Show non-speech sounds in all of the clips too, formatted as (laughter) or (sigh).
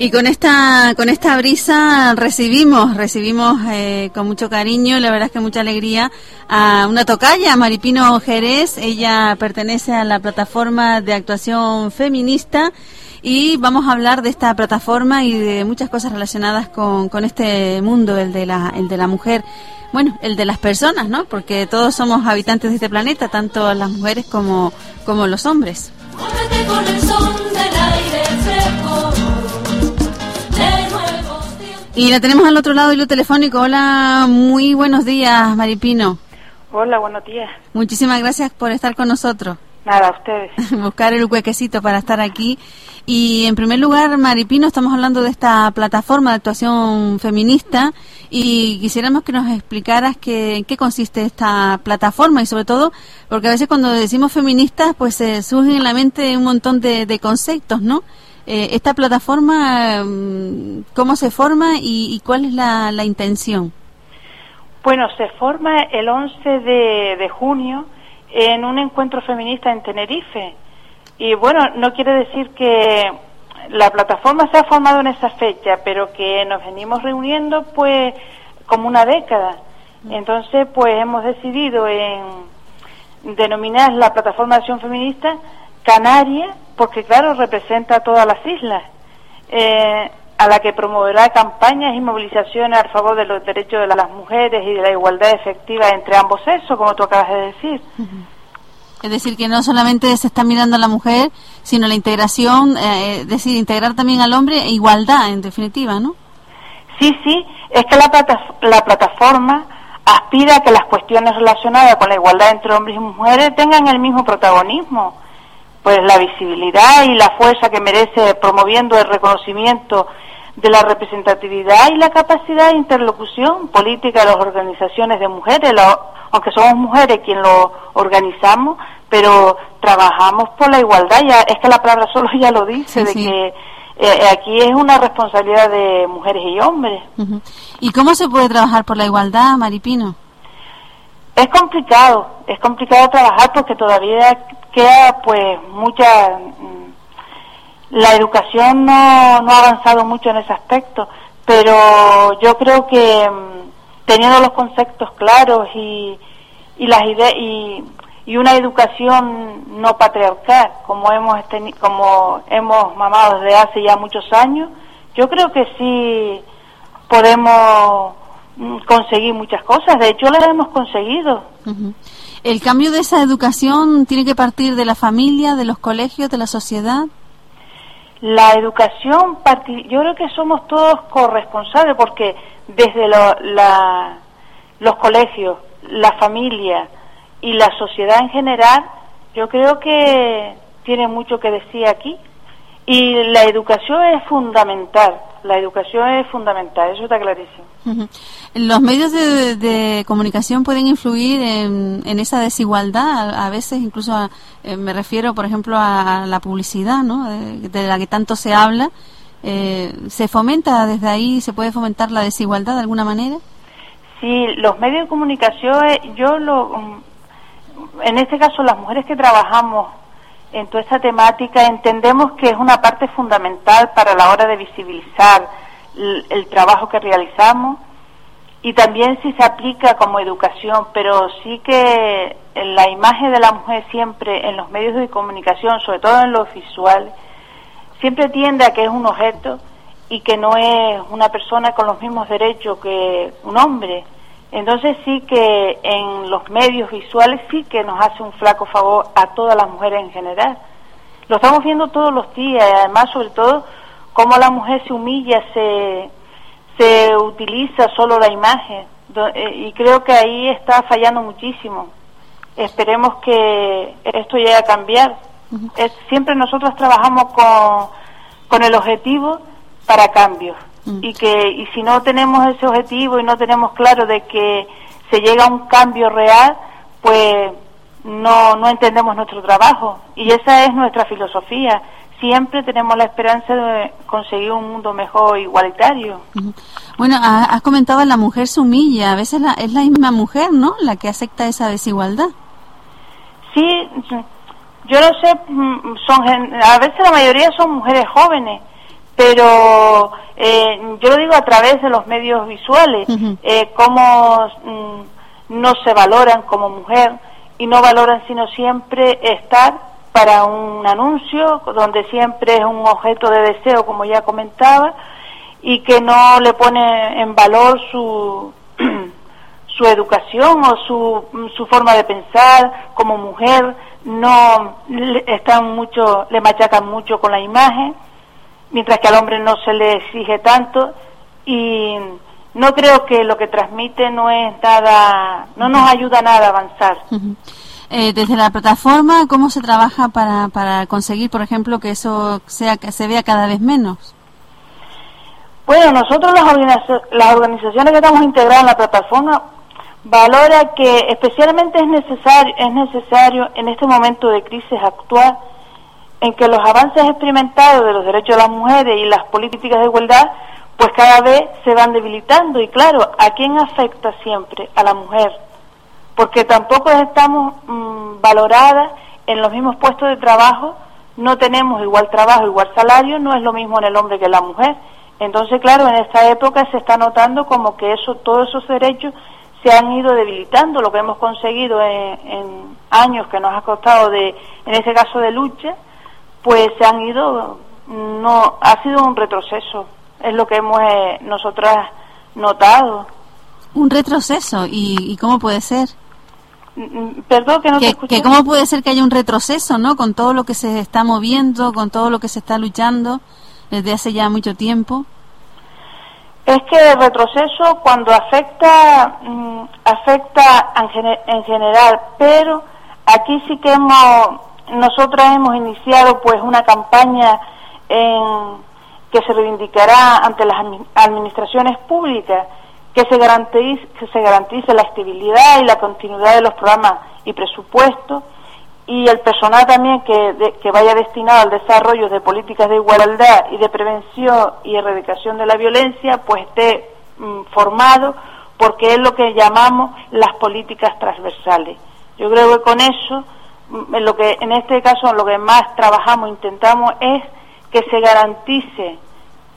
Y con esta, con esta brisa recibimos, recibimos eh, con mucho cariño, la verdad es que mucha alegría, a una tocaya, Maripino Jerez. Ella pertenece a la plataforma de actuación feminista y vamos a hablar de esta plataforma y de muchas cosas relacionadas con, con este mundo, el de, la, el de la mujer. Bueno, el de las personas, ¿no? Porque todos somos habitantes de este planeta, tanto las mujeres como, como los hombres. Y la tenemos al otro lado del telefónico. Hola, muy buenos días, Maripino. Hola, buenos días. Muchísimas gracias por estar con nosotros. Nada, a ustedes. (laughs) Buscar el huequecito para estar aquí. Y en primer lugar, Maripino, estamos hablando de esta plataforma de actuación feminista y quisiéramos que nos explicaras qué, en qué consiste esta plataforma y sobre todo, porque a veces cuando decimos feministas, pues se surgen en la mente un montón de, de conceptos, ¿no? Eh, esta plataforma, mm, ¿cómo se forma y, cuál es la, intención? Bueno, se forma el 11 de, junio en un encuentro feminista en Tenerife. Y bueno, no quiere decir que la plataforma se ha formado en esa fecha, pero que nos venimos reuniendo pues como una década. Entonces, pues hemos decidido en denominar la plataforma de acción feminista Canaria porque claro, representa a todas las islas, eh, a la que promoverá campañas y movilizaciones a favor de los derechos de las mujeres y de la igualdad efectiva entre ambos sexos, como tú acabas de decir. Es decir, que no solamente se está mirando a la mujer, sino la integración, eh, es decir, integrar también al hombre e igualdad, en definitiva, ¿no? Sí, sí, es que la, la plataforma aspira a que las cuestiones relacionadas con la igualdad entre hombres y mujeres tengan el mismo protagonismo pues la visibilidad y la fuerza que merece promoviendo el reconocimiento de la representatividad y la capacidad de interlocución política de las organizaciones de mujeres, aunque somos mujeres quien lo organizamos, pero trabajamos por la igualdad, ya es que la palabra (laughs) solo ya lo dice, de que eh, aquí es una responsabilidad de mujeres y hombres. ¿Y cómo se puede trabajar por la igualdad, Maripino? Es complicado, es complicado trabajar porque todavía queda pues mucha... Mm, la educación no, no ha avanzado mucho en ese aspecto, pero yo creo que mm, teniendo los conceptos claros y, y las ideas y, y, una educación no patriarcal como hemos como hemos mamado desde hace ya muchos años, yo creo que sí podemos conseguir muchas cosas. De hecho, las hemos conseguido. ¿El cambio de esa educación tiene que partir de la familia, de los colegios, de la sociedad? La educación, yo creo que somos todos corresponsables porque desde la, los colegios, la familia y la sociedad en general, yo creo que tiene mucho que decir aquí. Y la educación es fundamental, la educación es fundamental, eso está clarísimo. ¿Los medios de, comunicación pueden influir en, esa desigualdad? A, veces incluso eh, me refiero, por ejemplo, a, la publicidad, ¿no? de, la que tanto se habla. Eh, ¿Se fomenta desde ahí, se puede fomentar la desigualdad de alguna manera? Sí, los medios de comunicación, eh, yo lo, mm, en este caso las mujeres que trabajamos en toda esta temática entendemos que es una parte fundamental para la hora de visibilizar el, trabajo que realizamos y también si se aplica como educación, pero sí que la imagen de la mujer siempre en los medios de comunicación, sobre todo en los visuales, siempre tiende a que es un objeto y que no es una persona con los mismos derechos que un hombre. Entonces sí que en los medios visuales sí que nos hace un flaco favor a todas las mujeres en general. Lo estamos viendo todos los días y además sobre todo cómo la mujer se humilla, se, se utiliza solo la imagen eh, y creo que ahí está fallando muchísimo. Esperemos que esto llegue a cambiar. siempre nosotros trabajamos con, con el objetivo para cambios. Y que y si no tenemos ese objetivo y no tenemos claro de que se llega a un cambio real, pues no, no entendemos nuestro trabajo. Y esa es nuestra filosofía. Siempre tenemos la esperanza de conseguir un mundo mejor, igualitario. Bueno, has comentado la mujer se humilla. A veces es la misma mujer, ¿no?, la que acepta esa desigualdad. Sí, yo no sé, mm, son, a veces la mayoría son mujeres jóvenes pero eh, yo lo digo a través de los medios visuales, eh, cómo mm, no se valoran como mujer y no valoran sino siempre estar para un anuncio donde siempre es un objeto de deseo, como ya comentaba, y que no le pone en valor su, (clears throat) su educación o su, su forma de pensar como mujer, no están mucho, le machacan mucho con la imagen, mientras que al hombre no se le exige tanto y no creo que lo que transmite no es nada, no nos ayuda nada a avanzar. Eh, desde la plataforma, ¿cómo se trabaja para, para conseguir, por ejemplo, que eso sea que se vea cada vez menos? Bueno, nosotros las, las organizaciones que estamos integradas en la plataforma valora que especialmente es necesario, es necesario en este momento de crisis actual en que los avances experimentados de los derechos de las mujeres y las políticas de igualdad pues cada vez se van debilitando. Y claro, ¿a quién afecta siempre? A la mujer, porque tampoco estamos mm, valoradas en los mismos puestos de trabajo, no tenemos igual trabajo, igual salario, no es lo mismo en el hombre que en la mujer. Entonces, claro, en esta época se está notando como que eso, todos esos derechos se han ido debilitando, lo que hemos conseguido en, años que nos ha costado de, en ese caso de lucha, pues se han ido, no, ha sido un retroceso, es lo que hemos eh, nosotras notado. Un retroceso, ¿y, cómo puede ser? Mm, perdón, que no te que ¿Cómo puede ser que haya un retroceso, no? Con todo lo que se está moviendo, con todo lo que se está luchando desde hace ya mucho tiempo es que el retroceso cuando afecta mm, afecta en, general, pero aquí sí que hemos nosotros hemos iniciado pues una campaña en, que se reivindicará ante las administraciones públicas que se garantice que se garantice la estabilidad y la continuidad de los programas y presupuestos y el personal también que, que vaya destinado al desarrollo de políticas de igualdad y de prevención y erradicación de la violencia, pues esté mm, formado, porque es lo que llamamos las políticas transversales. Yo creo que con eso, en lo que en este caso lo que más trabajamos, intentamos es que se garantice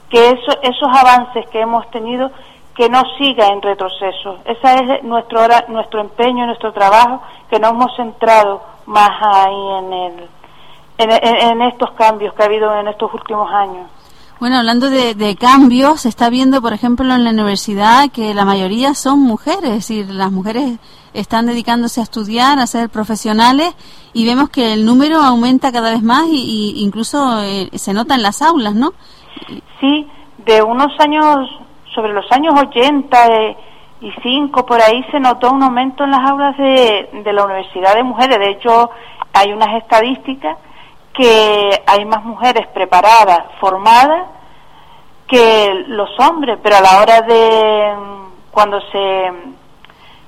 que eso, esos avances que hemos tenido que no siga en retroceso. Ese es nuestro, nuestro empeño, nuestro trabajo, que nos hemos centrado más ahí en, el, en, estos cambios que ha habido en estos últimos años. Bueno, hablando de, cambios, se está viendo, por ejemplo, en la universidad que la mayoría son mujeres, es decir, las mujeres están dedicándose a estudiar, a ser profesionales y vemos que el número aumenta cada vez más y, incluso eh, se nota en las aulas, ¿no? Sí, de unos años, sobre los años 80, y cinco, por ahí se notó un aumento en las aulas de, de la Universidad de Mujeres. De hecho, hay unas estadísticas que hay más mujeres preparadas, formadas, que los hombres, pero a la hora de cuando se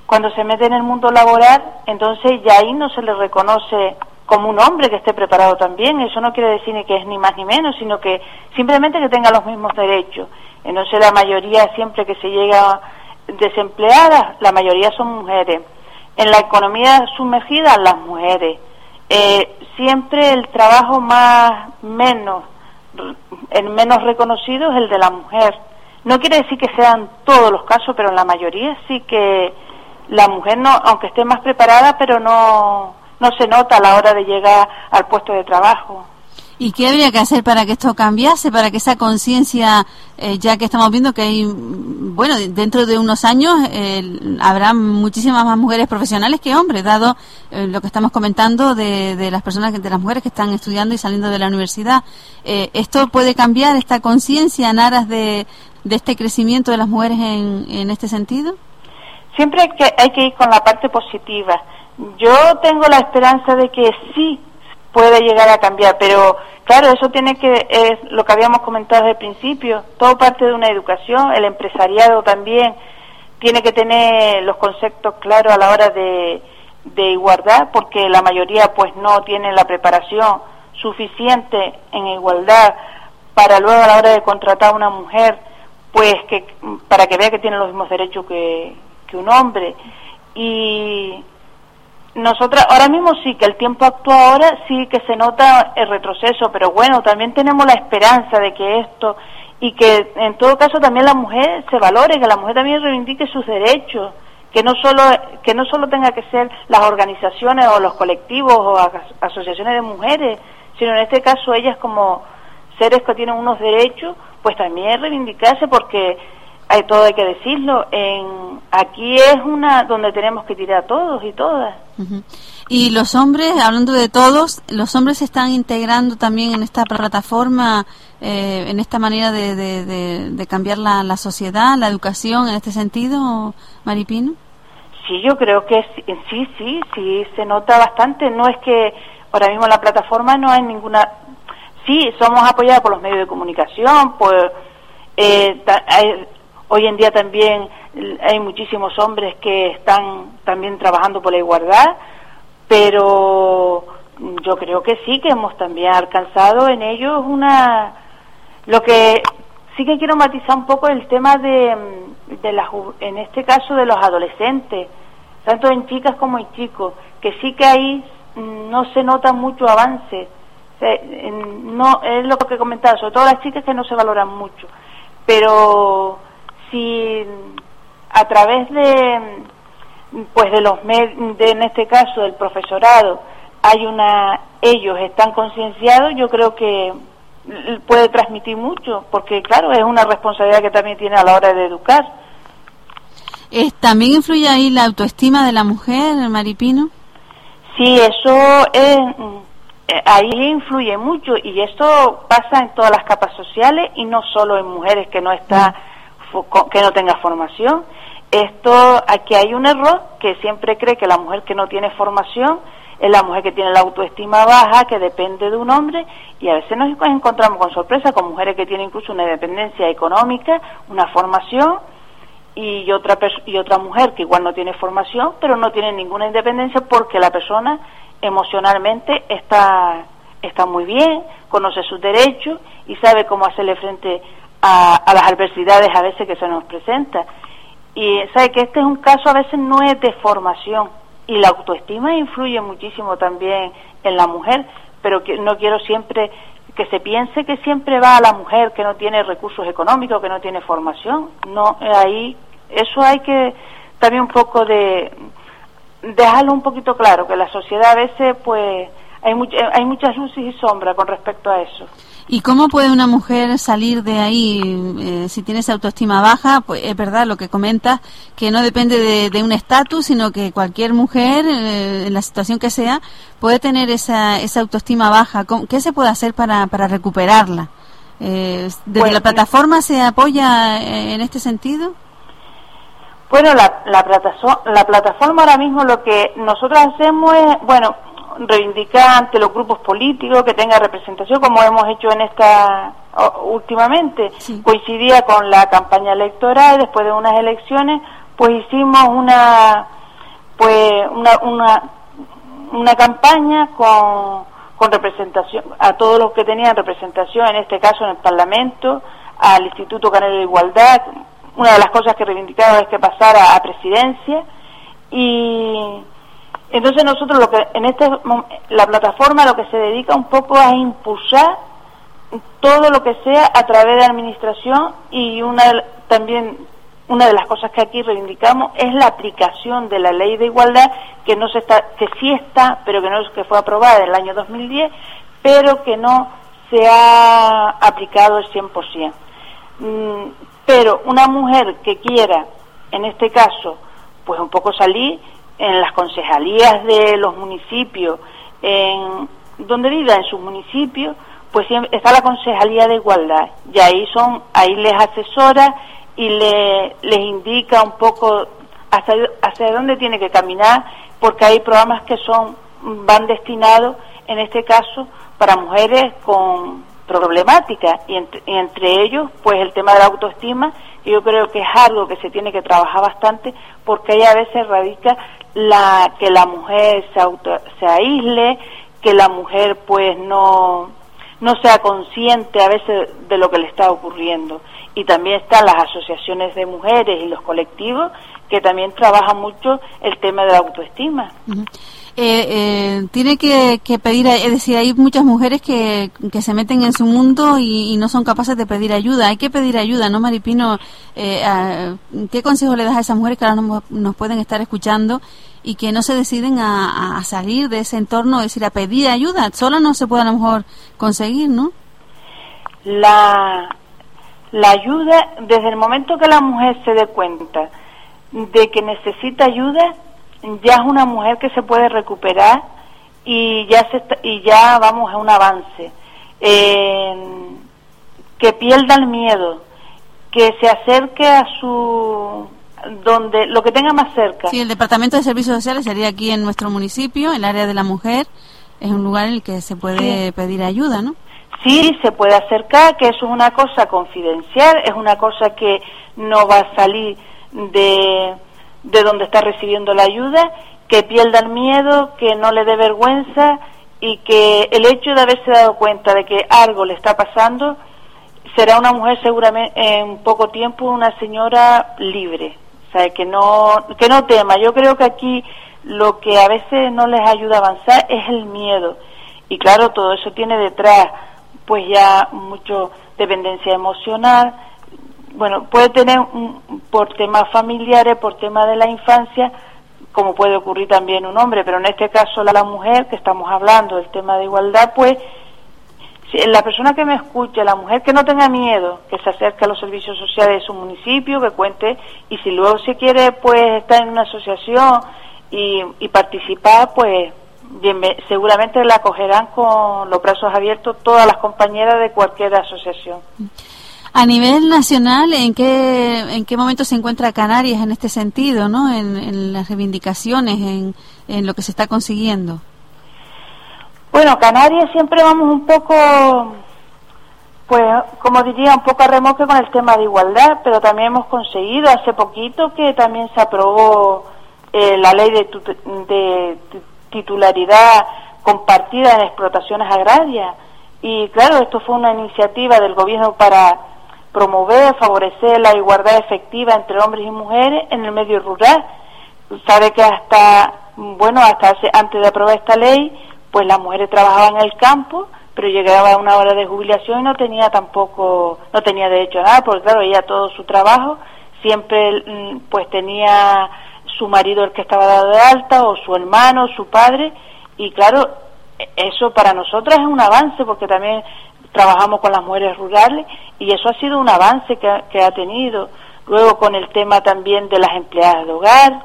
cuando se mete en el mundo laboral, entonces ya ahí no se le reconoce como un hombre que esté preparado también. Eso no quiere decir ni que es ni más ni menos, sino que simplemente que tenga los mismos derechos. Entonces la mayoría siempre que se llega desempleadas, la mayoría son mujeres. En la economía sumergida, las mujeres. Eh, siempre el trabajo más menos, el menos reconocido es el de la mujer. No quiere decir que sean todos los casos, pero en la mayoría sí que la mujer no, aunque esté más preparada, pero no, no se nota a la hora de llegar al puesto de trabajo. ¿Y qué habría que hacer para que esto cambiase, para que esa conciencia, eh, ya que estamos viendo que hay, bueno, dentro de unos años habrá muchísimas más mujeres profesionales que hombres, dado eh, lo que estamos comentando de, las personas, de las mujeres que están estudiando y saliendo de la universidad? Eh, ¿Esto puede cambiar esta conciencia en aras de, este crecimiento de las mujeres en, en este sentido? Siempre hay que, hay que ir con la parte positiva. Yo tengo la esperanza de que sí puede llegar a cambiar, pero claro, eso tiene que, es lo que habíamos comentado desde el principio, todo parte de una educación, el empresariado también tiene que tener los conceptos claros a la hora de, de igualdad, porque la mayoría pues no tiene la preparación suficiente en igualdad para luego a la hora de contratar a una mujer, pues que para que vea que tiene los mismos derechos que, que un hombre. Y nosotras ahora mismo sí que el tiempo actual ahora sí que se nota el retroceso, pero bueno, también tenemos la esperanza de que esto y que en todo caso también la mujer se valore, que la mujer también reivindique sus derechos, que no solo que no solo tenga que ser las organizaciones o los colectivos o asociaciones de mujeres, sino en este caso ellas como seres que tienen unos derechos, pues también reivindicarse porque hay todo hay que decirlo en aquí es una donde tenemos que tirar todos y todas. Y los hombres hablando de todos los hombres se están integrando también en esta plataforma eh, en esta manera de, de, cambiar la, la, sociedad la educación en este sentido Maripino sí yo creo que sí sí sí se nota bastante. No es que ahora mismo la plataforma no hay ninguna sí somos apoyados por los medios de comunicación por eh, hay, Hoy en día también hay muchísimos hombres que están también trabajando por la igualdad, pero yo creo que sí, que hemos también alcanzado en ellos una... Lo que sí que quiero matizar un poco el tema de, de la, en este caso de los adolescentes, tanto en chicas como en chicos, que sí que ahí no se nota mucho avance. No, es lo que he comentado, sobre todo las chicas que no se valoran mucho. Pero si a través de pues de los de, en este caso del profesorado hay una ellos están concienciados yo creo que puede transmitir mucho porque claro es una responsabilidad que también tiene a la hora de educar. También influye ahí la autoestima de la mujer Maripino sí eso es eh, ahí influye mucho y esto pasa en todas las capas sociales y no solo en mujeres que no está mm que no tenga formación. Esto, aquí hay un error que siempre cree que la mujer que no tiene formación es la mujer que tiene la autoestima baja, que depende de un hombre, y a veces nos encontramos con sorpresa con mujeres que tienen incluso una independencia económica, una formación, y otra, y otra mujer que igual no tiene formación, pero no tiene ninguna independencia porque la persona emocionalmente está, está muy bien, conoce sus derechos y sabe cómo hacerle frente a, las adversidades a veces que se nos presentan. Y sabe que este es un caso a veces no es de formación y la autoestima influye muchísimo también en la mujer, pero que no quiero siempre que se piense que siempre va a la mujer que no tiene recursos económicos, que no tiene formación. No, ahí eso hay que también un poco de dejarlo un poquito claro, que la sociedad a veces pues hay, hay muchas luces y sombras con respecto a eso. ¿Y cómo puede una mujer salir de ahí eh, si tiene esa autoestima baja? Pues es verdad lo que comentas, que no depende de, un estatus, sino que cualquier mujer, eh, en la situación que sea, puede tener esa, esa autoestima baja. ¿Qué se puede hacer para, para recuperarla? Eh, ¿Desde la plataforma se apoya en este sentido? Bueno, la, la, la plataforma ahora mismo lo que nosotros hacemos es, bueno, reivindicar ante los grupos políticos que tenga representación, como hemos hecho en esta últimamente. Coincidía con la campaña electoral, después de unas elecciones, pues hicimos una, pues una, una, una campaña con, con representación, a todos los que tenían representación, en este caso en el Parlamento, al Instituto Canario de Igualdad. Una de las cosas que reivindicaba es que pasara a presidencia y entonces nosotros lo que en este la plataforma lo que se dedica un poco a impulsar todo lo que sea a través de administración y una también una de las cosas que aquí reivindicamos es la aplicación de la ley de igualdad que no se está que sí está pero que no es que fue aprobada en el año 2010 pero que no se ha aplicado el 100%. Mm, pero una mujer que quiera en este caso pues un poco salir en las concejalías de los municipios, en donde viva en sus municipios, pues está la concejalía de igualdad. Y ahí son, ahí les asesora y le, les indica un poco hacia, hacia dónde tiene que caminar, porque hay programas que son van destinados, en este caso, para mujeres con problemáticas y entre, ellos, pues el tema de la autoestima, yo creo que es algo que se tiene que trabajar bastante porque ahí a veces radica la que la mujer se, auto, se aísle, que la mujer pues no, no sea consciente a veces de lo que le está ocurriendo. y también están las asociaciones de mujeres y los colectivos que también trabajan mucho el tema de la autoestima. Eh, eh, tiene que, pedir, es decir, hay muchas mujeres que, que se meten en su mundo y, no son capaces de pedir ayuda. Hay que pedir ayuda, ¿no, Maripino? Eh, ¿Qué consejo le das a esas mujeres que ahora nos, pueden estar escuchando y que no se deciden a, salir de ese entorno, es decir, a pedir ayuda? Solo no se puede a lo mejor conseguir, ¿no? La, la ayuda, desde el momento que la mujer se dé cuenta de que necesita ayuda, ya es una mujer que se puede recuperar y ya se y ya vamos a un avance. Que pierda el miedo que se acerque a su donde lo que tenga más cerca. Sí el departamento de servicios sociales sería aquí en nuestro municipio el área de la mujer es un lugar en el que se puede pedir ayuda no sí se puede acercar que eso es una cosa confidencial es una cosa que no va a salir de de donde está recibiendo la ayuda, que pierda el miedo, que no le dé vergüenza y que el hecho de haberse dado cuenta de que algo le está pasando será una mujer seguramente en poco tiempo una señora libre, o sea, que no que no tema. Yo creo que aquí lo que a veces no les ayuda a avanzar es el miedo. Y claro, todo eso tiene detrás pues ya mucho dependencia emocional, bueno, puede tener por temas familiares, por temas de la infancia, como puede ocurrir también un hombre, pero en este caso la, mujer que estamos hablando del tema de igualdad, pues si la persona que me escuche, la mujer que no tenga miedo, que se acerque a los servicios sociales de su municipio, que cuente, y si luego se quiere pues estar en una asociación y, y participar, pues seguramente la acogerán con los brazos abiertos todas las compañeras de cualquier asociación. A nivel nacional, ¿en qué, en qué momento se encuentra Canarias en este sentido, ¿no? en, las reivindicaciones, en, en, lo que se está consiguiendo? Bueno, Canarias siempre vamos un poco, pues, como diría, un poco a remolque con el tema de igualdad, pero también hemos conseguido hace poquito que también se aprobó eh, la ley de, de titularidad compartida en explotaciones agrarias. Y claro, esto fue una iniciativa del gobierno para promover, favorecer la igualdad efectiva entre hombres y mujeres en el medio rural. Sabe que hasta, bueno, hasta antes de aprobar esta ley, pues las mujeres trabajaban en el campo, pero llegaba a una hora de jubilación y no tenía tampoco, no tenía derecho a nada, porque claro, ella todo su trabajo siempre mm, pues tenía su marido el que estaba dado de alta, o su hermano, su padre, y claro, eso para nosotras es un avance porque también trabajamos con las mujeres rurales y eso ha sido un avance que, ha tenido. Luego con el tema también de las empleadas de hogar,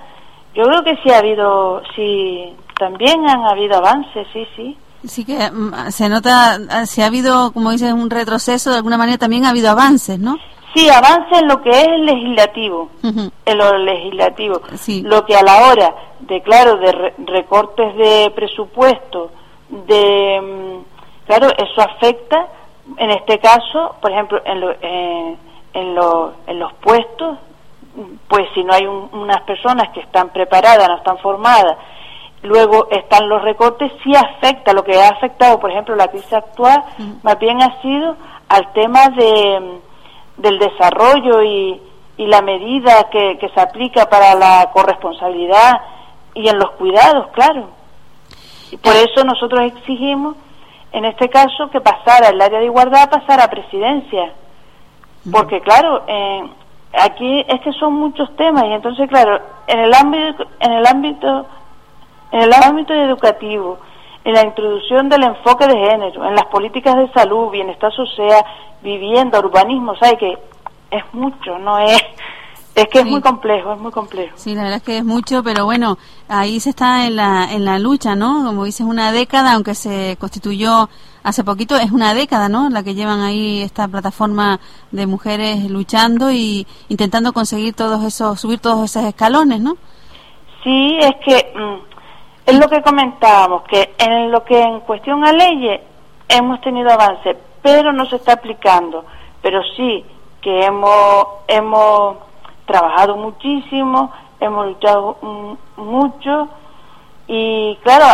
yo creo que sí ha habido, sí, también han habido avances, sí, sí. Sí que mm, se nota, si ha habido, como dices, un retroceso, de alguna manera también ha habido avances, ¿no? Sí, avances en lo que es el legislativo, en lo legislativo. Lo que a la hora de, claro, de recortes de presupuesto, de, mm, claro, eso afecta en este caso, por ejemplo, en, eh, en, los puestos, pues si no hay unas personas que están preparadas, no están formadas, luego están los recortes, sí afecta, lo que ha afectado, por ejemplo, la crisis actual, más bien ha sido al tema de, del desarrollo y, y la medida que, que se aplica para la corresponsabilidad y en los cuidados, claro. Y por eso nosotros exigimos en este caso que pasara el área de igualdad pasara a presidencia. Porque claro eh, aquí es que son muchos temas y entonces claro en el ámbito en el ámbito en el ámbito educativo en la introducción del enfoque de género en las políticas de salud bienestar social vivienda urbanismo sabe que es mucho no es es que es muy complejo, es muy complejo. Sí, la verdad es que es mucho, pero bueno, ahí se está en la, en la lucha, ¿no? Como dices, una década, aunque se constituyó hace poquito, es una década, ¿no? La que llevan ahí esta plataforma de mujeres luchando y intentando conseguir todos esos, subir todos esos escalones, ¿no? Sí, es que mm, es lo que comentábamos, que en lo que en cuestión a leyes hemos tenido avance, pero no se está aplicando. Pero sí que hemos, hemos trabajado muchísimo, hemos luchado mucho y claro,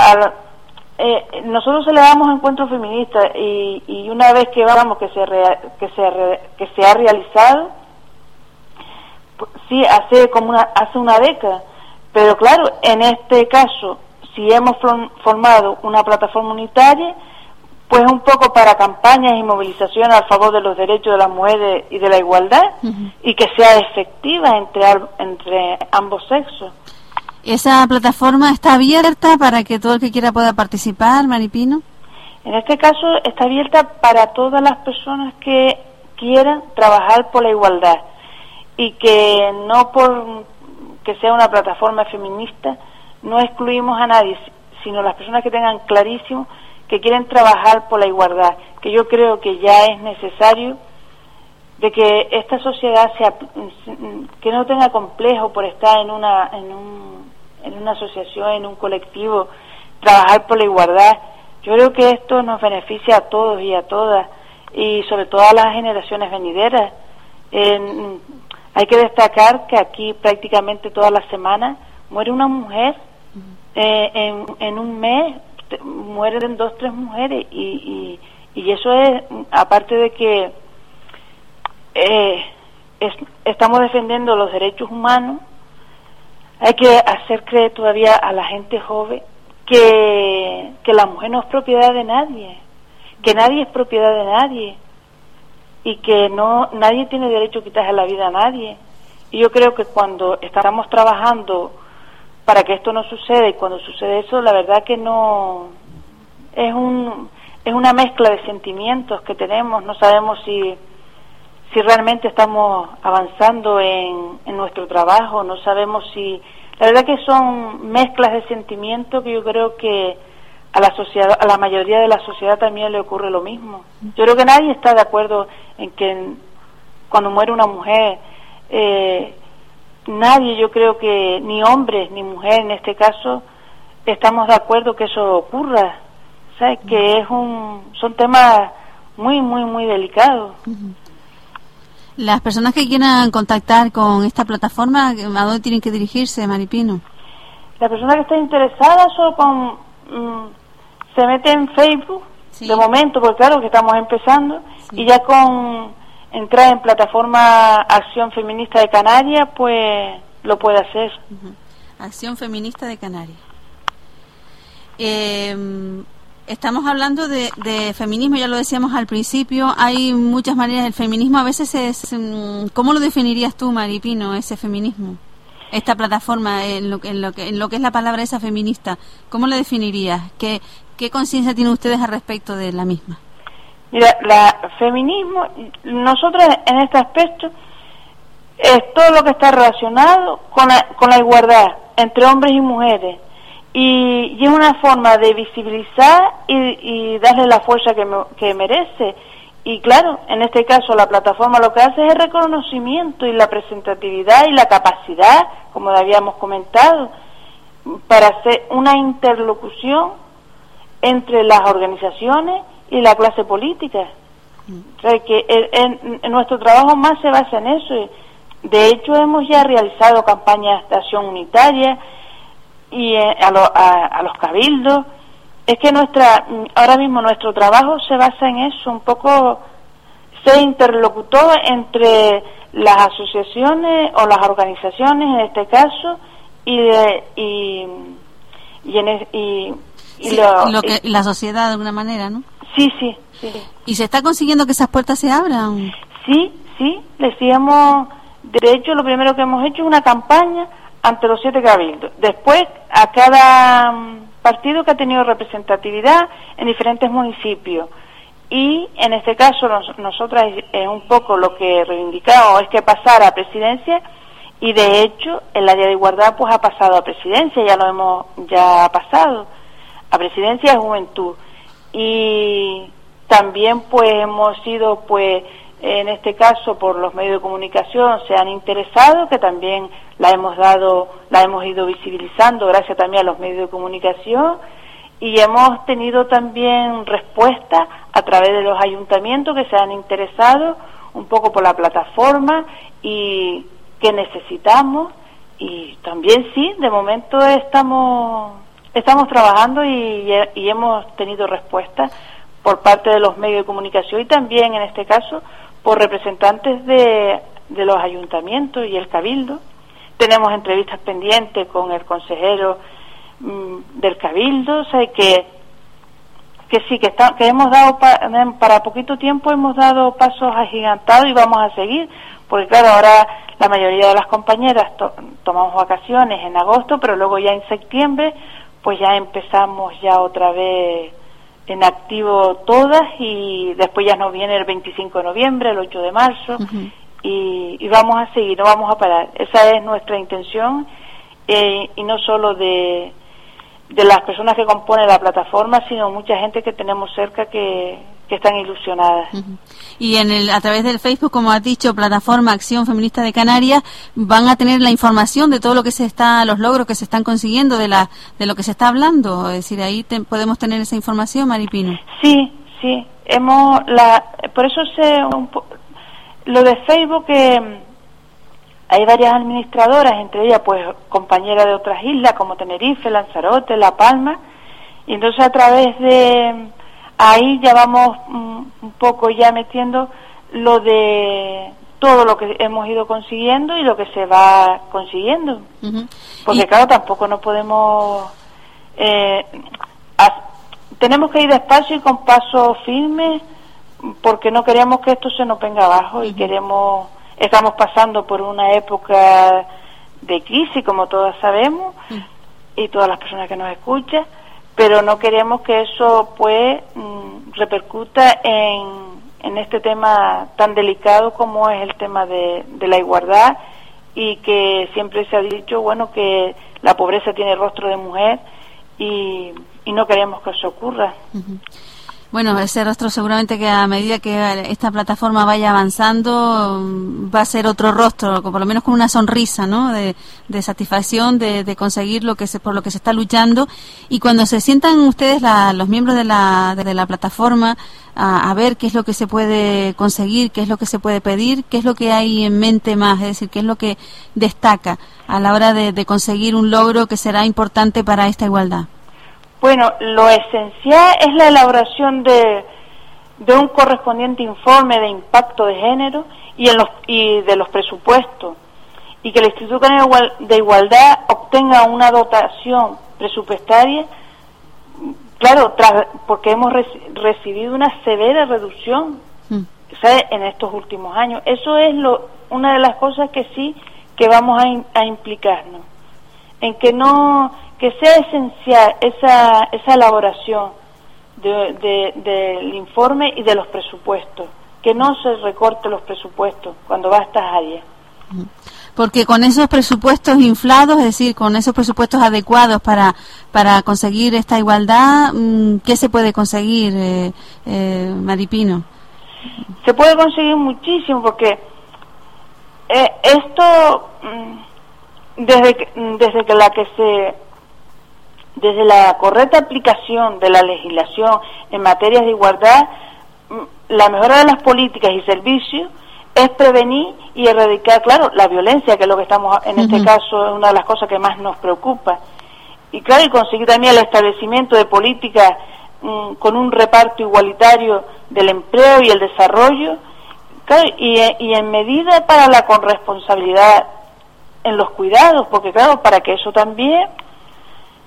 eh, nosotros celebramos encuentros feministas y, y una vez que vamos que se que se que se ha realizado pues, sí hace como una hace una década. Pero claro en este caso si hemos formado una plataforma unitaria pues un poco para campañas y movilización a favor de los derechos de las mujeres y de la igualdad y que sea efectiva entre entre ambos sexos ¿Esa plataforma está abierta para que todo el que quiera pueda participar, Maripino? En este caso está abierta para todas las personas que quieran trabajar por la igualdad y que no por que sea una plataforma feminista no excluimos a nadie, sino las personas que tengan clarísimo que quieren trabajar por la igualdad, que yo creo que ya es necesario de que esta sociedad sea que no tenga complejo por estar en una en un en una asociación, en un colectivo, trabajar por la igualdad. Yo creo que esto nos beneficia a todos y a todas, y sobre todo a las generaciones venideras. hay que destacar que aquí prácticamente todas las semanas muere una mujer, eh, en, en, un mes mueren dos, tres mujeres, y, y, eso es, aparte de que eh, estamos defendiendo los derechos humanos, hay que hacer creer todavía a la gente joven que, que la mujer no es propiedad de nadie, que nadie es propiedad de nadie y que no nadie tiene derecho a quitarse la vida a nadie. Y yo creo que cuando estamos trabajando para que esto no suceda. Y cuando sucede eso, la verdad que no es un es una mezcla de sentimientos que tenemos, no sabemos si si realmente estamos avanzando en, en nuestro trabajo, no sabemos si... La verdad que son mezclas de sentimientos que yo creo que a la sociedad, a la mayoría de la sociedad también le ocurre lo mismo. Yo creo que nadie está de acuerdo en que cuando muere una mujer, eh, nadie, yo creo que ni hombres ni mujeres en este caso, estamos de acuerdo que eso ocurra. ¿Sabes? Que es un, son temas muy, muy, muy delicados. Las personas que quieran contactar con esta plataforma, ¿a dónde tienen que dirigirse, Maripino? La persona que está interesada solo con, mm, se mete en Facebook, de momento, porque claro que estamos empezando, y ya con entrar en plataforma Acción Feminista de Canarias, pues lo puede hacer. Acción Feminista de Canarias. Eh, Estamos hablando de, feminismo, ya lo decíamos al principio, hay muchas maneras, el feminismo a veces es, mm, ¿cómo lo definirías tú, Maripino, ese feminismo? Esta plataforma, en lo, en lo, que, en lo que es la palabra esa feminista, ¿cómo lo definirías? ¿Qué, qué conciencia tienen ustedes al respecto de la misma? Mira, la feminismo, nosotros en este aspecto, es todo lo que está relacionado con la, con la igualdad entre hombres y mujeres, y, es una forma de visibilizar y, darle la fuerza que, merece. Y claro, en este caso la plataforma lo que hace es el reconocimiento y la presentatividad y la capacidad, como habíamos comentado, para hacer una interlocución entre las organizaciones y la clase política. O sea, que en, nuestro trabajo más se basa en eso. De hecho, hemos ya realizado campañas de acción unitaria, y eh, a, los cabildos. Es que nuestra, ahora mismo nuestro trabajo se basa en eso, un poco ser interlocutor entre las asociaciones o las organizaciones en este caso y y y, en, y, lo, que, la sociedad de alguna manera, ¿no? Sí, sí, sí. ¿Y se está consiguiendo que esas puertas se abran? Sí, sí, decíamos, de hecho lo primero que hemos hecho es una campaña ante los siete cabildos. Después, a cada mm, partido que ha tenido representatividad en diferentes municipios. Y en este caso, nosotras es un poco lo que reivindicamos es que pasara a presidencia y de hecho el área de igualdad pues ha pasado a presidencia, ya lo hemos ya pasado a presidencia de juventud. Y también pues hemos sido pues en este caso por los medios de comunicación se han interesado, que también la hemos dado, la hemos ido visibilizando gracias también a los medios de comunicación y hemos tenido también respuesta a través de los ayuntamientos que se han interesado un poco por la plataforma y que necesitamos y también sí, de momento estamos Estamos trabajando y, hemos tenido respuesta por parte de los medios de comunicación y también, en este caso, por representantes de, los ayuntamientos y el cabildo. Tenemos entrevistas pendientes con el consejero mm, del cabildo, o sea, que que sí, que, hemos dado para poquito tiempo hemos dado pasos agigantados y vamos a seguir, porque claro, ahora la mayoría de las compañeras tomamos vacaciones en agosto, pero luego ya en septiembre pues ya empezamos ya otra vez en activo todas y después ya nos viene el 25 de noviembre, el 8 de marzo y, y, vamos a seguir, no vamos a parar. Esa es nuestra intención eh, y no solo de de las personas que componen la plataforma, sino mucha gente que tenemos cerca que, que están ilusionadas. Y en el, a través del Facebook, como has dicho, Plataforma Acción Feminista de Canarias, van a tener la información de todo lo que se está, los logros que se están consiguiendo, de, la, de lo que se está hablando. Es decir, ahí podemos tener esa información, Maripino. Sí, sí. Hemos, la, por eso sé lo de Facebook que hay varias administradoras, entre ellas pues compañeras de otras islas como Tenerife, Lanzarote, La Palma, y entonces a través de ahí ya vamos mm, un poco ya metiendo lo de todo lo que hemos ido consiguiendo y lo que se va consiguiendo. Porque claro, tampoco no podemos... Eh, tenemos que ir despacio y con paso firme porque no queremos que esto se nos venga abajo y queremos Estamos pasando por una época de crisis, como todas sabemos, y todas las personas que nos escuchan, pero no queremos que eso pues mm, repercuta en, en este tema tan delicado como es el tema de, de la igualdad y que siempre se ha dicho, bueno, que la pobreza tiene rostro de mujer y, y no queremos que eso ocurra. Bueno, ese rostro seguramente que a medida que esta plataforma vaya avanzando va a ser otro rostro, por lo menos con una sonrisa, ¿no? De, satisfacción de, conseguir lo que se, por lo que se está luchando. Y cuando se sientan ustedes, los miembros de la, de la plataforma, a, ver qué es lo que se puede conseguir, qué es lo que se puede pedir, qué es lo que hay en mente más, es decir, qué es lo que destaca a la hora de conseguir un logro que será importante para esta igualdad. Bueno, lo esencial es la elaboración de, un correspondiente informe de impacto de género y, en los, y de los presupuestos y que el Instituto de Igualdad obtenga una dotación presupuestaria, claro, porque hemos recibido una severa reducción mm. en estos últimos años. Eso es lo, una de las cosas que sí que vamos a, a implicarnos, en que no que sea esencial esa, esa elaboración del informe y de los presupuestos, que no se recorte los presupuestos cuando va a estas áreas. Porque con esos presupuestos inflados, es decir, con esos presupuestos adecuados para, para conseguir esta igualdad, mm, ¿qué se puede conseguir, eh, eh, Maripino? Se puede conseguir muchísimo porque eh, esto, mm, desde desde que la que se desde la correcta aplicación de la legislación en materias de igualdad, mm, la mejora de las políticas y servicios es prevenir y erradicar, claro, la violencia, que es lo que estamos, en este caso, es una de las cosas que más nos preocupa. Y claro, y conseguir también el establecimiento de políticas mm, con un reparto igualitario del empleo y el desarrollo, y, y en medida para la corresponsabilidad en los cuidados, porque claro, para que eso también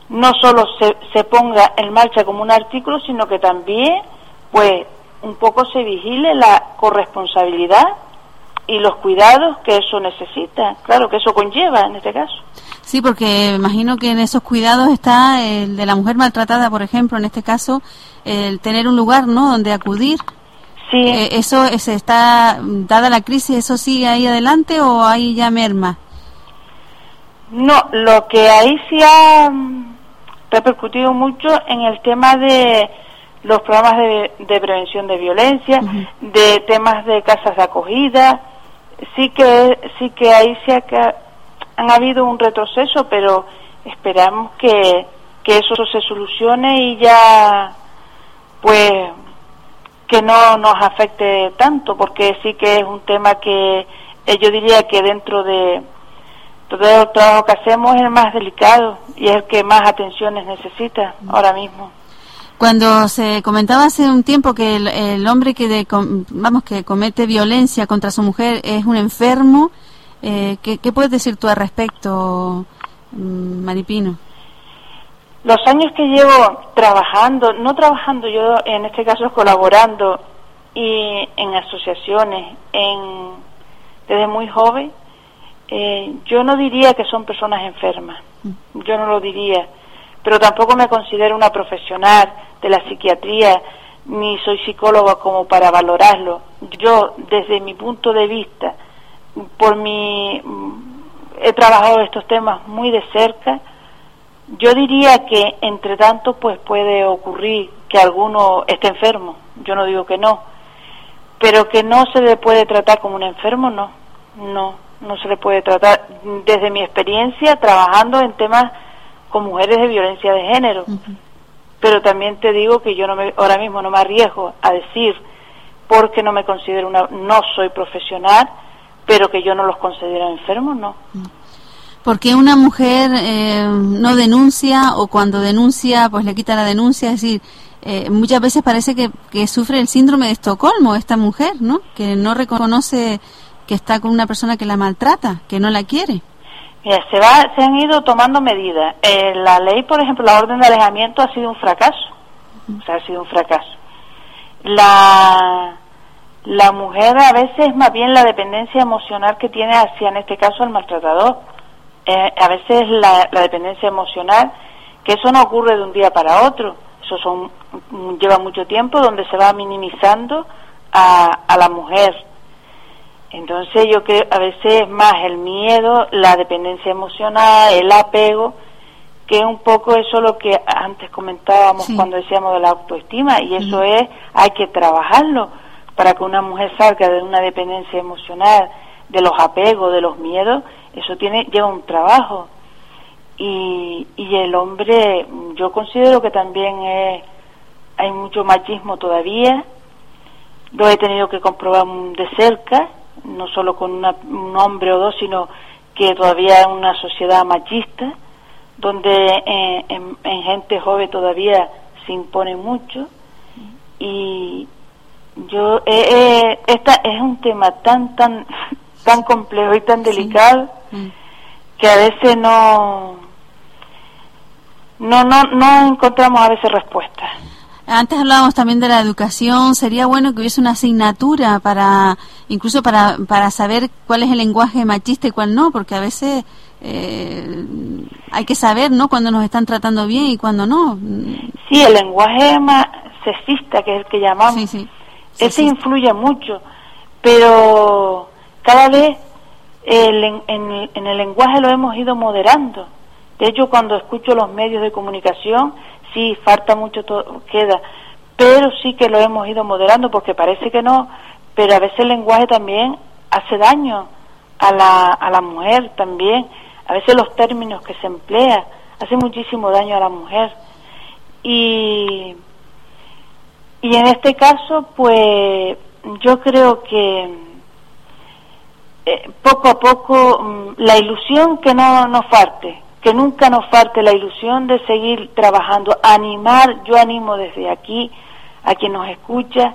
no solo se, se ponga en marcha como un artículo, sino que también, pues, un poco se vigile la corresponsabilidad y los cuidados que eso necesita, claro, que eso conlleva en este caso. Sí, porque imagino que en esos cuidados está el de la mujer maltratada, por ejemplo, en este caso, el tener un lugar, ¿no?, donde acudir. Sí. Eh, ¿Eso se está, dada la crisis, eso sigue ahí adelante o ahí ya merma? No, lo que ahí sí ha repercutido mucho en el tema de los programas de, prevención de violencia, de temas de casas de acogida. Sí que sí que ahí se ha, han habido un retroceso, pero esperamos que, que eso se solucione y ya pues que no nos afecte tanto, porque sí que es un tema que eh, yo diría que dentro de todo el trabajo que hacemos es el más delicado y es el que más atenciones necesita ahora mismo. Cuando se comentaba hace un tiempo que el, hombre que vamos que comete violencia contra su mujer es un enfermo, eh, ¿qué, puedes decir tú al respecto, mm, Maripino? Los años que llevo trabajando, no trabajando yo, en este caso colaborando y en asociaciones, en, desde muy joven, eh, yo no diría que son personas enfermas, mm. yo no lo diría, pero tampoco me considero una profesional de la psiquiatría ni soy psicóloga como para valorarlo. Yo, desde mi punto de vista, por mi he trabajado estos temas muy de cerca, yo diría que entre tanto pues puede ocurrir que alguno esté enfermo, yo no digo que no, pero que no se le puede tratar como un enfermo, no, no, no se le puede tratar desde mi experiencia trabajando en temas con mujeres de violencia de género pero también te digo que yo no me, ahora mismo no me arriesgo a decir porque no me considero una, no soy profesional, pero que yo no los considero enfermos, no. Porque una mujer eh, no denuncia o cuando denuncia pues le quita la denuncia, es decir, eh, muchas veces parece que, que sufre el síndrome de Estocolmo esta mujer, ¿no? Que no reconoce que está con una persona que la maltrata, que no la quiere se, va, se han ido tomando medidas. Eh, la ley, por ejemplo, la orden de alejamiento ha sido un fracaso. O sea, ha sido un fracaso. La, la mujer a veces más bien la dependencia emocional que tiene hacia, en este caso, el maltratador. Eh, a veces la, la, dependencia emocional, que eso no ocurre de un día para otro. Eso son, lleva mucho tiempo donde se va minimizando a, a la mujer entonces yo creo a veces más el miedo, la dependencia emocional, el apego, que un poco eso lo que antes comentábamos cuando decíamos de la autoestima y eso es hay que trabajarlo para que una mujer salga de una dependencia emocional, de los apegos, de los miedos, eso tiene lleva un trabajo. Y, y el hombre, yo considero que también es, hay mucho machismo todavía, lo he tenido que comprobar de cerca no solo con un hombre o dos, sino que todavía es una sociedad machista, donde eh, en, gente joven todavía se impone mucho. Y yo, eh, eh, esta es un tema tan, tan, (laughs) tan complejo y tan delicado mm. que a veces no, no, no, no encontramos a veces respuestas. Antes hablábamos también de la educación. Sería bueno que hubiese una asignatura para, incluso para, para saber cuál es el lenguaje machista y cuál no, porque a veces eh, hay que saber, ¿no? Cuando nos están tratando bien y cuando no. Sí, el lenguaje sexista, que es el que llamamos, sí, sí. ese influye mucho, pero cada vez el, en, en el lenguaje lo hemos ido moderando. De hecho, cuando escucho los medios de comunicación, sí, falta mucho, todo, queda, pero sí que lo hemos ido moderando porque parece que no, pero a veces el lenguaje también hace daño a la, a la mujer también, a veces los términos que se emplean hacen muchísimo daño a la mujer. Y, y en este caso, pues yo creo que eh, poco a poco mm, la ilusión que no nos falte, que nunca nos falte la ilusión de seguir trabajando, animar, yo animo desde aquí a quien nos escucha,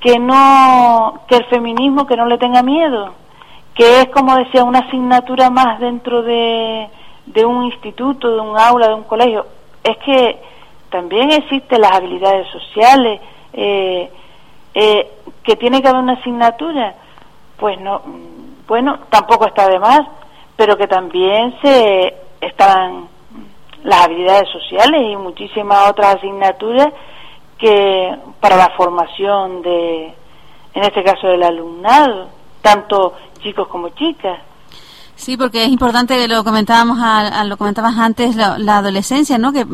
que no, que el feminismo que no le tenga miedo, que es como decía una asignatura más dentro de, de un instituto, de un aula, de un colegio, es que también existen las habilidades sociales, eh, eh, que tiene que haber una asignatura, pues no, bueno, tampoco está de más, pero que también se están las habilidades sociales y muchísimas otras asignaturas que para la formación de, en este caso del alumnado, tanto chicos como chicas. Sí, porque es importante, lo comentábamos, a, lo comentabas antes, la, adolescencia, ¿no? Que,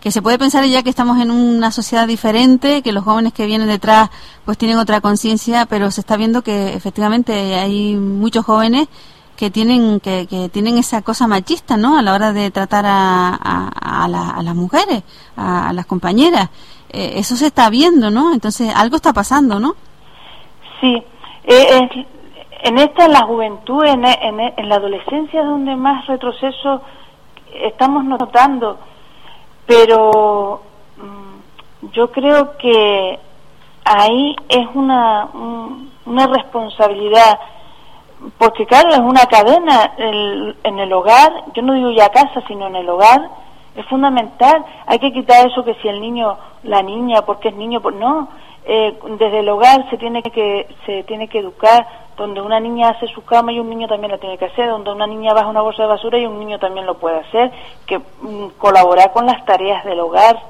que, se puede pensar ya que estamos en una sociedad diferente, que los jóvenes que vienen detrás pues tienen otra conciencia, pero se está viendo que efectivamente hay muchos jóvenes que tienen que, que, tienen esa cosa machista no a la hora de tratar a, a, a, las mujeres a, las compañeras. Eh, eso se está viendo no entonces algo está pasando no sí. Eh, en esta, en la juventud, en, en, la adolescencia es donde más retroceso estamos notando, pero mm, yo creo que ahí es una, una responsabilidad, porque claro, es una cadena en el hogar, yo no digo ya casa, sino en el hogar, es fundamental. Hay que quitar eso que si el niño, la niña, porque es niño, pues no. Eh, desde el hogar se tiene que se tiene que educar donde una niña hace su cama y un niño también la tiene que hacer donde una niña baja una bolsa de basura y un niño también lo puede hacer que mm, colaborar con las tareas del hogar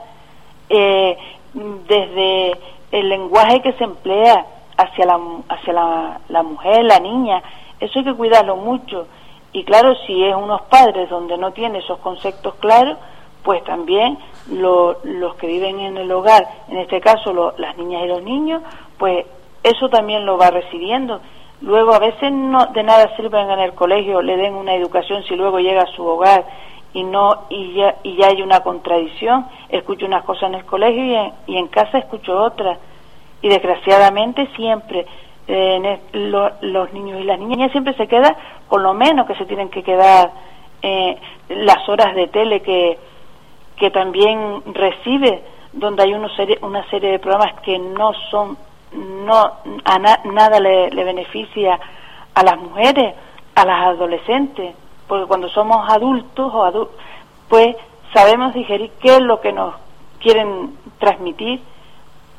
eh, desde el lenguaje que se emplea hacia la hacia la, la mujer la niña eso hay que cuidarlo mucho y claro si es unos padres donde no tiene esos conceptos claros pues también los que viven en el hogar, en este caso las niñas y los niños, pues eso también lo va recibiendo. Luego a veces no de nada sirven en el colegio, le den una educación si luego llega a su hogar y no y ya, y ya hay una contradicción, escucho unas cosas en el colegio y en, y en casa escucho otras. Y desgraciadamente siempre eh, los niños y las niñas siempre se quedan con lo menos que se tienen que quedar eh, las horas de tele que, que también recibe, donde hay serie, una serie de programas que no son, no, a nada le, beneficia a las mujeres, a las adolescentes, porque cuando somos adultos o pues sabemos digerir qué es lo que nos quieren transmitir,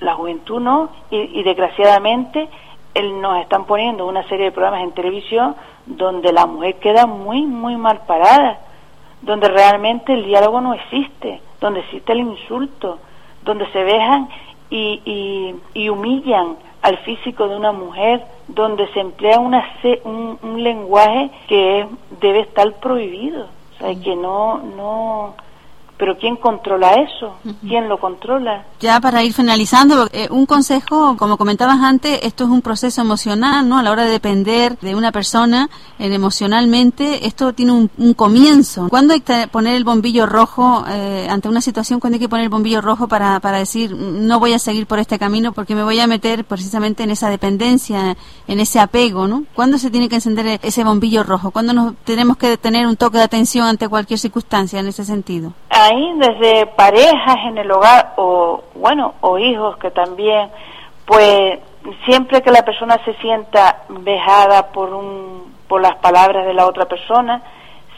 la juventud no, y, y desgraciadamente él nos están poniendo una serie de programas en televisión donde la mujer queda muy, muy mal parada donde realmente el diálogo no existe, donde existe el insulto, donde se vejan y, y, humillan al físico de una mujer, donde se emplea una, un, un lenguaje que debe estar prohibido, o sea, que no, no, pero ¿quién controla eso? ¿Quién lo controla? Ya para ir finalizando, eh, un consejo, como comentabas antes, esto es un proceso emocional, ¿no? A la hora de depender de una persona eh, emocionalmente, esto tiene un, comienzo. ¿Cuándo hay que poner el bombillo rojo eh, ante una situación? ¿Cuándo hay que poner el bombillo rojo para, para decir, mm, no voy a seguir por este camino porque me voy a meter precisamente en esa dependencia, en ese apego, ¿no? ¿Cuándo se tiene que encender ese bombillo rojo? ¿Cuándo nos tenemos que tener un toque de atención ante cualquier circunstancia en ese sentido? Desde parejas en el hogar o, bueno, o hijos que también, pues siempre que la persona se sienta vejada por, un, por las palabras de la otra persona,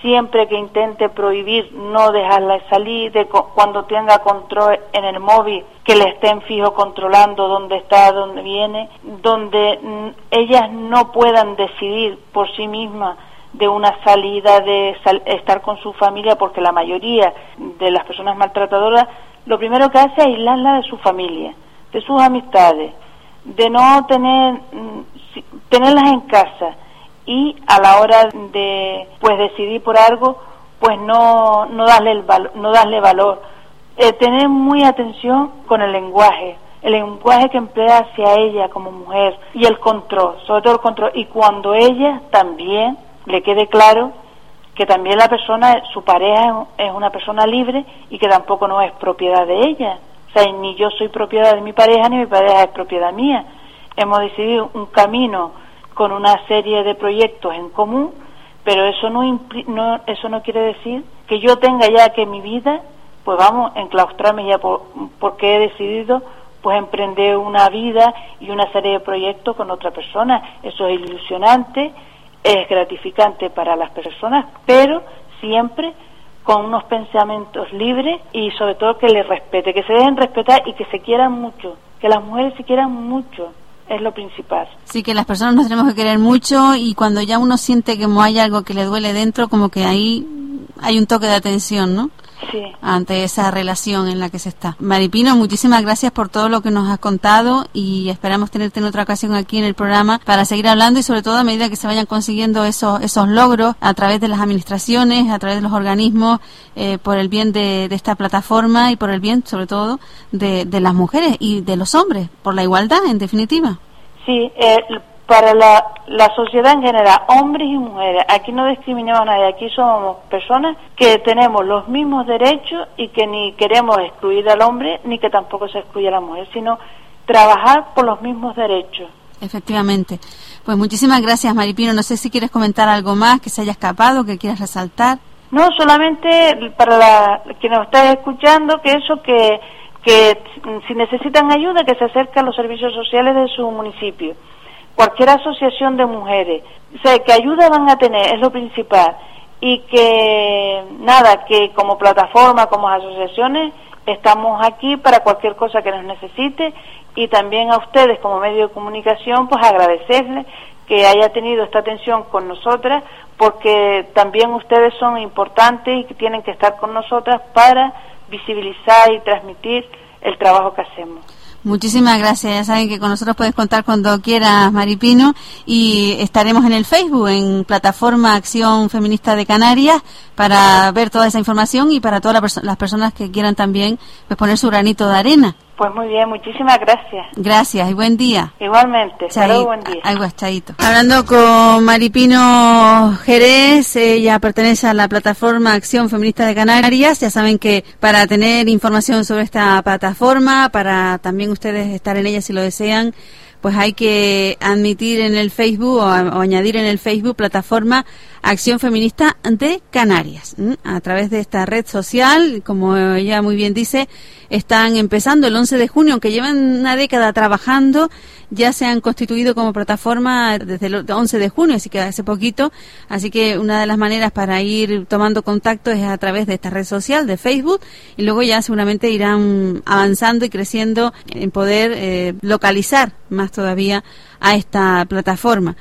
siempre que intente prohibir no dejarla salir, de cuando tenga control en el móvil, que le estén fijo controlando dónde está, dónde viene, donde ellas no puedan decidir por sí mismas de una salida, de estar con su familia, porque la mayoría de las personas maltratadoras lo primero que hace es aislarla de su familia, de sus amistades, de no tener, mm, tenerlas en casa y a la hora de pues decidir por algo, pues no, no darle el no darle valor. Eh, tener muy atención con el lenguaje, el lenguaje que emplea hacia ella como mujer y el control, sobre todo el control. Y cuando ella también le quede claro que también la persona, su pareja es una persona libre y que tampoco no es propiedad de ella. O sea, ni yo soy propiedad de mi pareja ni mi pareja es propiedad mía. Hemos decidido un camino con una serie de proyectos en común, pero eso no, no eso no quiere decir que yo tenga ya que mi vida, pues vamos, enclaustrarme ya por, porque he decidido pues emprender una vida y una serie de proyectos con otra persona. Eso es ilusionante es gratificante para las personas, pero siempre con unos pensamientos libres y sobre todo que les respete, que se dejen respetar y que se quieran mucho, que las mujeres se quieran mucho, es lo principal. Sí, que las personas nos tenemos que querer mucho y cuando ya uno siente que hay algo que le duele dentro, como que ahí hay un toque de atención, ¿no? Ante esa relación en la que se está. Maripino, muchísimas gracias por todo lo que nos has contado y esperamos tenerte en otra ocasión aquí en el programa para seguir hablando y sobre todo a medida que se vayan consiguiendo esos, esos logros a través de las administraciones, a través de los organismos, eh, por el bien de, esta plataforma y por el bien sobre todo de, de las mujeres y de los hombres, por la igualdad en definitiva. Sí, eh, para la, la sociedad en general, hombres y mujeres. Aquí no discriminamos a nadie, aquí somos personas que tenemos los mismos derechos y que ni queremos excluir al hombre ni que tampoco se excluya a la mujer, sino trabajar por los mismos derechos. Efectivamente. Pues muchísimas gracias, Maripino. No sé si quieres comentar algo más que se haya escapado, que quieras resaltar. No, solamente para la, que nos está escuchando, que eso que, que si necesitan ayuda, que se acerquen a los servicios sociales de su municipio. Cualquier asociación de mujeres, o sea, que ayuda van a tener, es lo principal. Y que, nada, que como plataforma, como asociaciones, estamos aquí para cualquier cosa que nos necesite y también a ustedes como medio de comunicación, pues agradecerles que haya tenido esta atención con nosotras, porque también ustedes son importantes y que tienen que estar con nosotras para visibilizar y transmitir el trabajo que hacemos. Muchísimas gracias. Ya saben que con nosotros puedes contar cuando quieras, Maripino, y estaremos en el Facebook, en Plataforma Acción Feminista de Canarias, para ver toda esa información y para todas las personas que quieran también pues, poner su granito de arena. Pues muy bien, muchísimas gracias. Gracias y buen día. Igualmente, saludos, buen día. Ay, chaito. Hablando con Maripino Jerez, ella pertenece a la plataforma Acción Feminista de Canarias. Ya saben que para tener información sobre esta plataforma, para también ustedes estar en ella si lo desean, pues hay que admitir en el Facebook o, añadir en el Facebook plataforma Acción Feminista de Canarias. A través de esta red social, como ella muy bien dice, están empezando el 11 de junio, aunque llevan una década trabajando, ya se han constituido como plataforma desde el 11 de junio, así que hace poquito. Así que una de las maneras para ir tomando contacto es a través de esta red social de Facebook y luego ya seguramente irán avanzando y creciendo en poder eh, localizar más todavía a esta plataforma.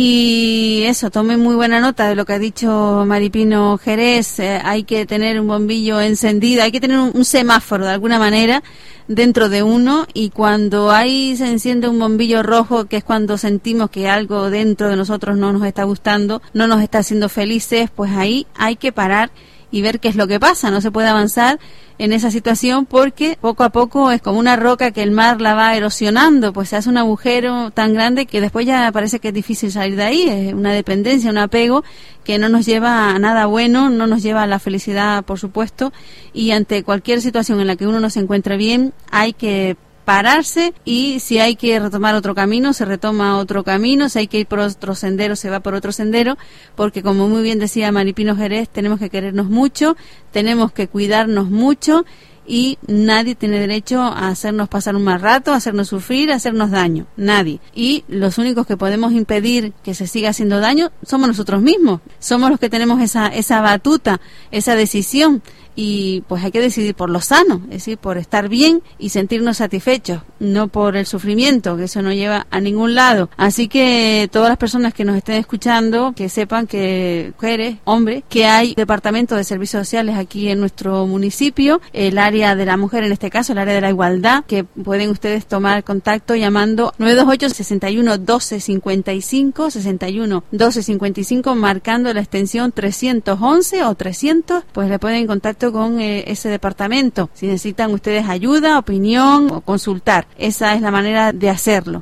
Y eso, tome muy buena nota de lo que ha dicho Maripino Jerez. Eh, hay que tener un bombillo encendido, hay que tener un, semáforo de alguna manera dentro de uno y cuando ahí se enciende un bombillo rojo, que es cuando sentimos que algo dentro de nosotros no nos está gustando, no nos está haciendo felices, pues ahí hay que parar y ver qué es lo que pasa. No se puede avanzar en esa situación porque poco a poco es como una roca que el mar la va erosionando, pues se hace un agujero tan grande que después ya parece que es difícil salir de ahí, es una dependencia, un apego que no nos lleva a nada bueno, no nos lleva a la felicidad, por supuesto, y ante cualquier situación en la que uno no se encuentre bien, hay que pararse y si hay que retomar otro camino, se retoma otro camino, si hay que ir por otro sendero, se va por otro sendero, porque como muy bien decía Maripino Jerez, tenemos que querernos mucho, tenemos que cuidarnos mucho y nadie tiene derecho a hacernos pasar un mal rato, a hacernos sufrir, a hacernos daño. Nadie. Y los únicos que podemos impedir que se siga haciendo daño somos nosotros mismos. Somos los que tenemos esa, esa batuta, esa decisión y pues hay que decidir por lo sano, es decir, por estar bien y sentirnos satisfechos, no por el sufrimiento, que eso no lleva a ningún lado. Así que todas las personas que nos estén escuchando, que sepan que mujeres, hombres, que hay departamento de servicios sociales aquí en nuestro municipio, el área de la mujer en este caso, el área de la igualdad, que pueden ustedes tomar contacto llamando 928 61 12 55 61 12 55 marcando la extensión 311 o 300, pues le pueden con eh, ese departamento. Si necesitan ustedes ayuda, opinión o consultar, esa es la manera de hacerlo.